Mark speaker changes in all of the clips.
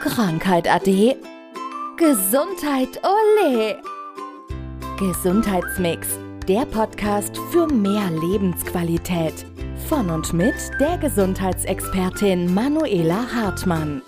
Speaker 1: Krankheit ade. Gesundheit ole. Gesundheitsmix, der Podcast für mehr Lebensqualität. Von und mit der Gesundheitsexpertin Manuela Hartmann.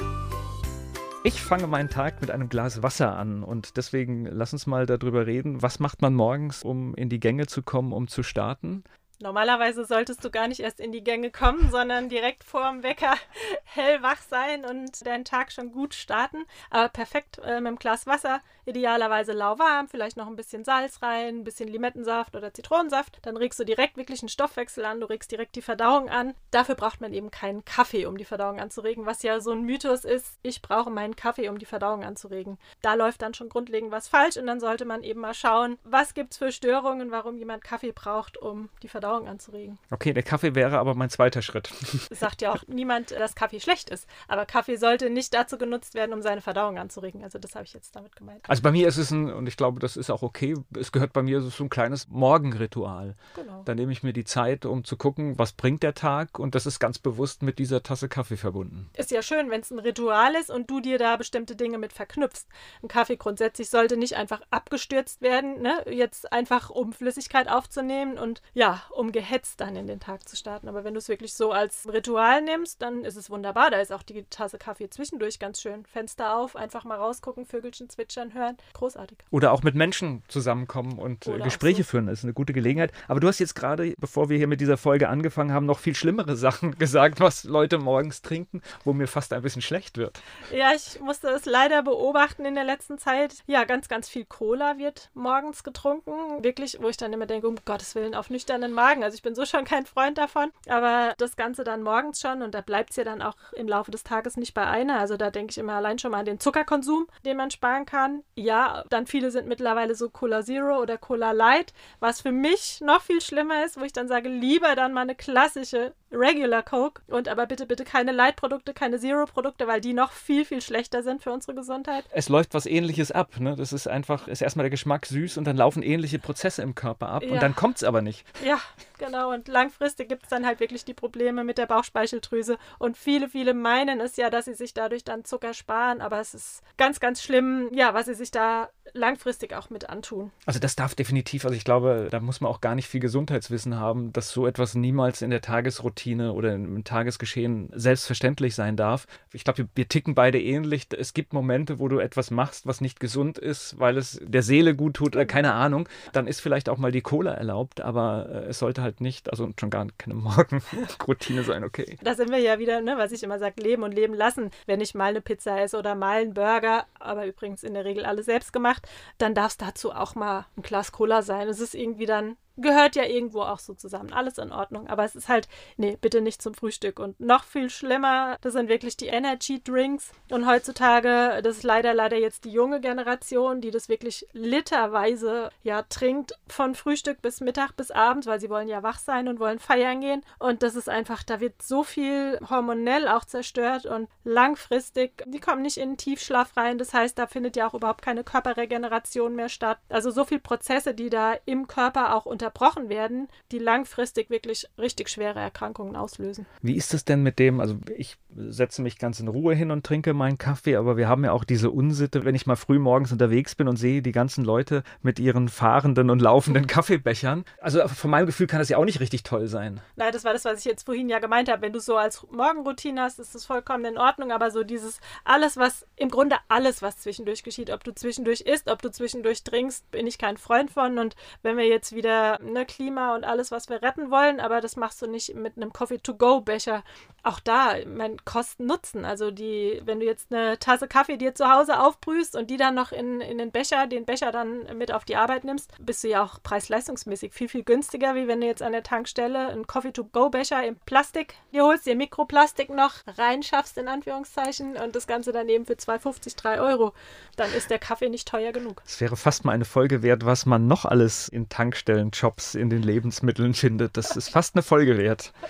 Speaker 2: Ich fange meinen Tag mit einem Glas Wasser an und deswegen lass uns mal darüber reden, was macht man morgens, um in die Gänge zu kommen, um zu starten?
Speaker 3: Normalerweise solltest du gar nicht erst in die Gänge kommen, sondern direkt vor dem Wecker hellwach sein und deinen Tag schon gut starten. Aber perfekt äh, mit einem Glas Wasser, idealerweise lauwarm, vielleicht noch ein bisschen Salz rein, ein bisschen Limettensaft oder Zitronensaft. Dann regst du direkt wirklich einen Stoffwechsel an, du regst direkt die Verdauung an. Dafür braucht man eben keinen Kaffee, um die Verdauung anzuregen, was ja so ein Mythos ist. Ich brauche meinen Kaffee, um die Verdauung anzuregen. Da läuft dann schon grundlegend was falsch und dann sollte man eben mal schauen, was gibt es für Störungen, warum jemand Kaffee braucht, um die Verdauung Verdauung anzuregen.
Speaker 2: Okay, der Kaffee wäre aber mein zweiter Schritt.
Speaker 3: Es sagt ja auch niemand, dass Kaffee schlecht ist. Aber Kaffee sollte nicht dazu genutzt werden, um seine Verdauung anzuregen. Also das habe ich jetzt damit gemeint.
Speaker 2: Also bei mir ist es ein, und ich glaube, das ist auch okay, es gehört bei mir so ein kleines Morgenritual. Genau. Da nehme ich mir die Zeit, um zu gucken, was bringt der Tag und das ist ganz bewusst mit dieser Tasse Kaffee verbunden.
Speaker 3: Ist ja schön, wenn es ein Ritual ist und du dir da bestimmte Dinge mit verknüpfst. Ein Kaffee grundsätzlich sollte nicht einfach abgestürzt werden, ne? jetzt einfach um Flüssigkeit aufzunehmen und ja, um gehetzt dann in den Tag zu starten. Aber wenn du es wirklich so als Ritual nimmst, dann ist es wunderbar. Da ist auch die Tasse Kaffee zwischendurch ganz schön. Fenster auf, einfach mal rausgucken, Vögelchen zwitschern hören. Großartig.
Speaker 2: Oder auch mit Menschen zusammenkommen und äh, Oder Gespräche so. führen. Das ist eine gute Gelegenheit. Aber du hast jetzt gerade, bevor wir hier mit dieser Folge angefangen haben, noch viel schlimmere Sachen gesagt, was Leute morgens trinken, wo mir fast ein bisschen schlecht wird.
Speaker 3: Ja, ich musste es leider beobachten in der letzten Zeit. Ja, ganz, ganz viel Cola wird morgens getrunken. Wirklich, wo ich dann immer denke, um Gottes Willen, auf nüchternen Magen sagen. Also ich bin so schon kein Freund davon. Aber das Ganze dann morgens schon und da bleibt es ja dann auch im Laufe des Tages nicht bei einer. Also da denke ich immer allein schon mal an den Zuckerkonsum, den man sparen kann. Ja, dann viele sind mittlerweile so Cola Zero oder Cola Light, was für mich noch viel schlimmer ist, wo ich dann sage, lieber dann mal eine klassische Regular Coke und aber bitte, bitte keine Light-Produkte, keine Zero-Produkte, weil die noch viel, viel schlechter sind für unsere Gesundheit.
Speaker 2: Es läuft was ähnliches ab. Ne? Das ist einfach, ist erstmal der Geschmack süß und dann laufen ähnliche Prozesse im Körper ab ja. und dann kommt es aber nicht.
Speaker 3: Ja, genau. Und langfristig gibt es dann halt wirklich die Probleme mit der Bauchspeicheldrüse. Und viele, viele meinen es ja, dass sie sich dadurch dann Zucker sparen, aber es ist ganz, ganz schlimm, ja, was sie sich da langfristig auch mit antun.
Speaker 2: Also das darf definitiv, also ich glaube, da muss man auch gar nicht viel Gesundheitswissen haben, dass so etwas niemals in der Tagesroutine oder im Tagesgeschehen selbstverständlich sein darf. Ich glaube, wir, ticken beide ähnlich. Es gibt Momente, wo du etwas machst, was nicht gesund ist, weil es der Seele gut tut oder keine Ahnung. Dann ist vielleicht auch mal die Cola erlaubt, aber äh, es sollte halt nicht, also schon gar keine Morgenroutine sein, okay.
Speaker 3: Da sind wir ja wieder, ne, was ich immer sage, leben und leben lassen. Wenn ich mal eine Pizza esse oder mal einen Burger, aber übrigens in der Regel alles selbst gemacht, macht, dann darf es dazu auch mal ein Glas Cola sein. Es ist irgendwie dann gehört ja irgendwo auch so zusammen. Alles in Ordnung. Aber es ist halt, nee, bitte nicht zum Frühstück. Und noch viel schlimmer, das sind wirklich die Energy Drinks. Und heutzutage, das ist leider, leider jetzt die junge Generation, die das wirklich literweise ja trinkt, von Frühstück bis Mittag bis Abend, weil sie wollen ja wach sein und wollen feiern gehen. Und das ist einfach, da wird so viel hormonell auch zerstört und langfristig, die kommen nicht in den Tiefschlaf rein. Das heißt, da findet ja auch überhaupt keine Körperregeneration mehr statt. Also so viele Prozesse, die da im Körper auch unter unterbrochen werden, die langfristig wirklich richtig schwere Erkrankungen auslösen.
Speaker 2: Wie ist es denn mit dem, also ich setze mich ganz in Ruhe hin und trinke meinen Kaffee, aber wir haben ja auch diese Unsitte, wenn ich mal früh morgens unterwegs bin und sehe die ganzen Leute mit ihren fahrenden und laufenden Kaffeebechern. Also von meinem Gefühl kann das ja auch nicht richtig toll sein.
Speaker 3: Nein, das war das, was ich jetzt vorhin ja gemeint habe. Wenn du so als Morgenroutine hast, ist das vollkommen in Ordnung, aber so dieses alles, was im Grunde alles, was zwischendurch geschieht, ob du zwischendurch isst, ob du zwischendurch trinkst, bin ich kein Freund von. Und wenn wir jetzt wieder ne, Klima und alles, was wir retten wollen, aber das machst du nicht mit einem Coffee-to-go-Becher. Auch da, mein Kosten Nutzen. Also die, wenn du jetzt eine Tasse Kaffee dir zu Hause aufbrühst und die dann noch in, in den Becher, den Becher dann mit auf die Arbeit nimmst, bist du ja auch preis-leistungsmäßig viel, viel günstiger, wie wenn du jetzt an der Tankstelle einen Coffee-to-go-Becher im Plastik dir holst, dir Mikroplastik noch reinschaffst, in Anführungszeichen, und das Ganze daneben für 2,50, 3 Euro. Dann ist der Kaffee nicht teuer genug.
Speaker 2: Es wäre fast mal eine Folge wert, was man noch alles in Tankstellen Shops in den Lebensmitteln findet. Das ist fast eine Folge wert.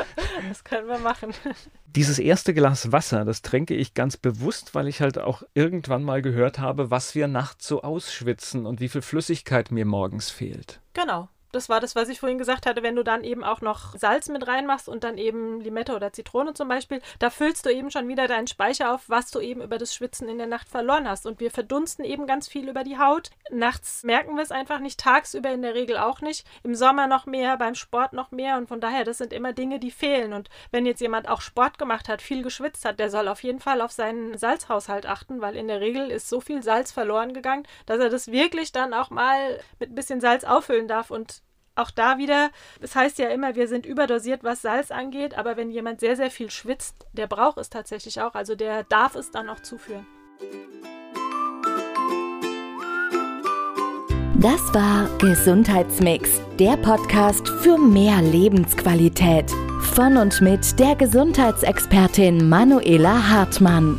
Speaker 3: Das können wir machen.
Speaker 2: Dieses erste Glas Wasser, das trinke ich ganz bewusst, weil ich halt auch irgendwann mal gehört habe, was wir nachts so ausschwitzen und wie viel Flüssigkeit mir morgens fehlt.
Speaker 3: Genau. Das war das, was ich vorhin gesagt hatte, wenn du dann eben auch noch Salz mit reinmachst und dann eben Limette oder Zitrone zum Beispiel, da füllst du eben schon wieder deinen Speicher auf, was du eben über das Schwitzen in der Nacht verloren hast. Und wir verdunsten eben ganz viel über die Haut. Nachts merken wir es einfach nicht, tagsüber in der Regel auch nicht. Im Sommer noch mehr, beim Sport noch mehr. Und von daher, das sind immer Dinge, die fehlen. Und wenn jetzt jemand auch Sport gemacht hat, viel geschwitzt hat, der soll auf jeden Fall auf seinen Salzhaushalt achten, weil in der Regel ist so viel Salz verloren gegangen, dass er das wirklich dann auch mal mit ein bisschen Salz auffüllen darf. Und auch da wieder, es heißt ja immer, wir sind überdosiert, was Salz angeht, aber wenn jemand sehr, sehr viel schwitzt, der braucht es tatsächlich auch, also der darf es dann auch zuführen.
Speaker 1: Das war Gesundheitsmix, der Podcast für mehr Lebensqualität. Von und mit der Gesundheitsexpertin Manuela Hartmann.